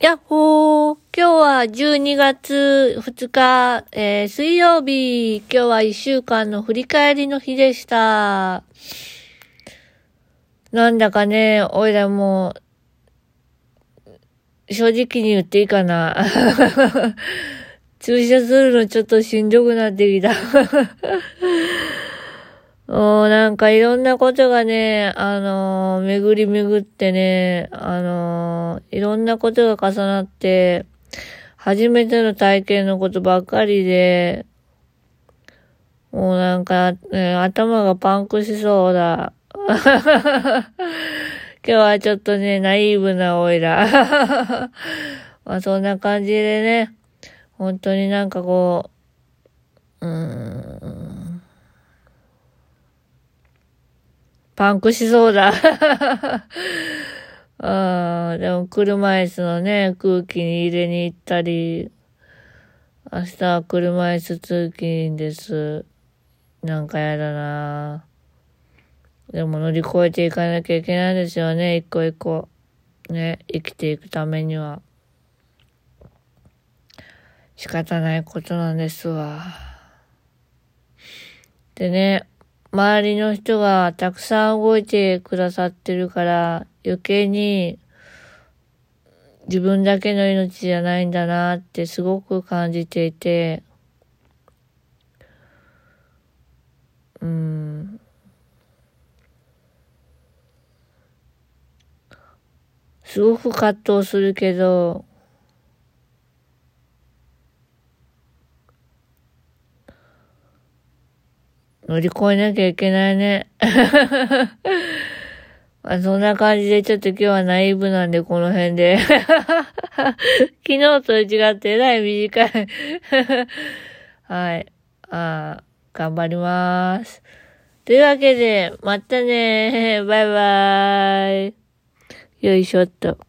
やっほー今日は12月2日、えー、水曜日。今日は1週間の振り返りの日でした。なんだかね、おいらも正直に言っていいかな。注射するのちょっとしんどくなってきた。もうなんかいろんなことがね、あのー、巡り巡ってね、あのー、いろんなことが重なって、初めての体験のことばっかりで、もうなんか、ね、頭がパンクしそうだ。今日はちょっとね、ナイーブなオイラ。まあそんな感じでね、本当になんかこう、うーん、パンクしそうだ。ああ、でも車椅子のね、空気に入れに行ったり、明日は車椅子通勤です。なんかやだなでも乗り越えていかなきゃいけないですよね、一個一個。ね、生きていくためには。仕方ないことなんですわ。でね、周りの人がたくさん動いてくださってるから、余計に自分だけの命じゃないんだなってすごく感じていて、うん。すごく葛藤するけど、乗り越えなきゃいけないね。まあ、そんな感じでちょっと今日はナイーブなんでこの辺で。昨日と違ってえらい短い はい。あ、頑張ります。というわけで、またねバイバーイ。よいしょっと。